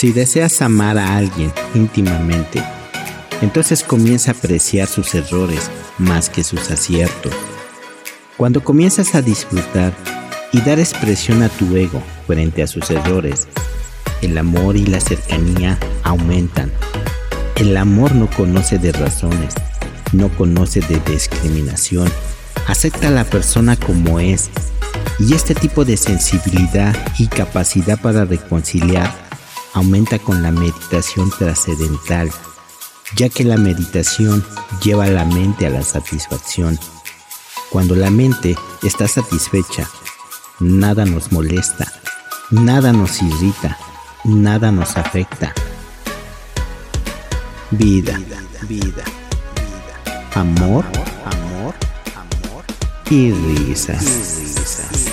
Si deseas amar a alguien íntimamente, entonces comienza a apreciar sus errores más que sus aciertos. Cuando comienzas a disfrutar y dar expresión a tu ego frente a sus errores, el amor y la cercanía aumentan. El amor no conoce de razones, no conoce de discriminación. Acepta a la persona como es. Y este tipo de sensibilidad y capacidad para reconciliar aumenta con la meditación trascendental, ya que la meditación lleva a la mente a la satisfacción. Cuando la mente está satisfecha, nada nos molesta, nada nos irrita, nada nos afecta. Vida, vida, vida. Amor, amor, amor y risas. Y risas.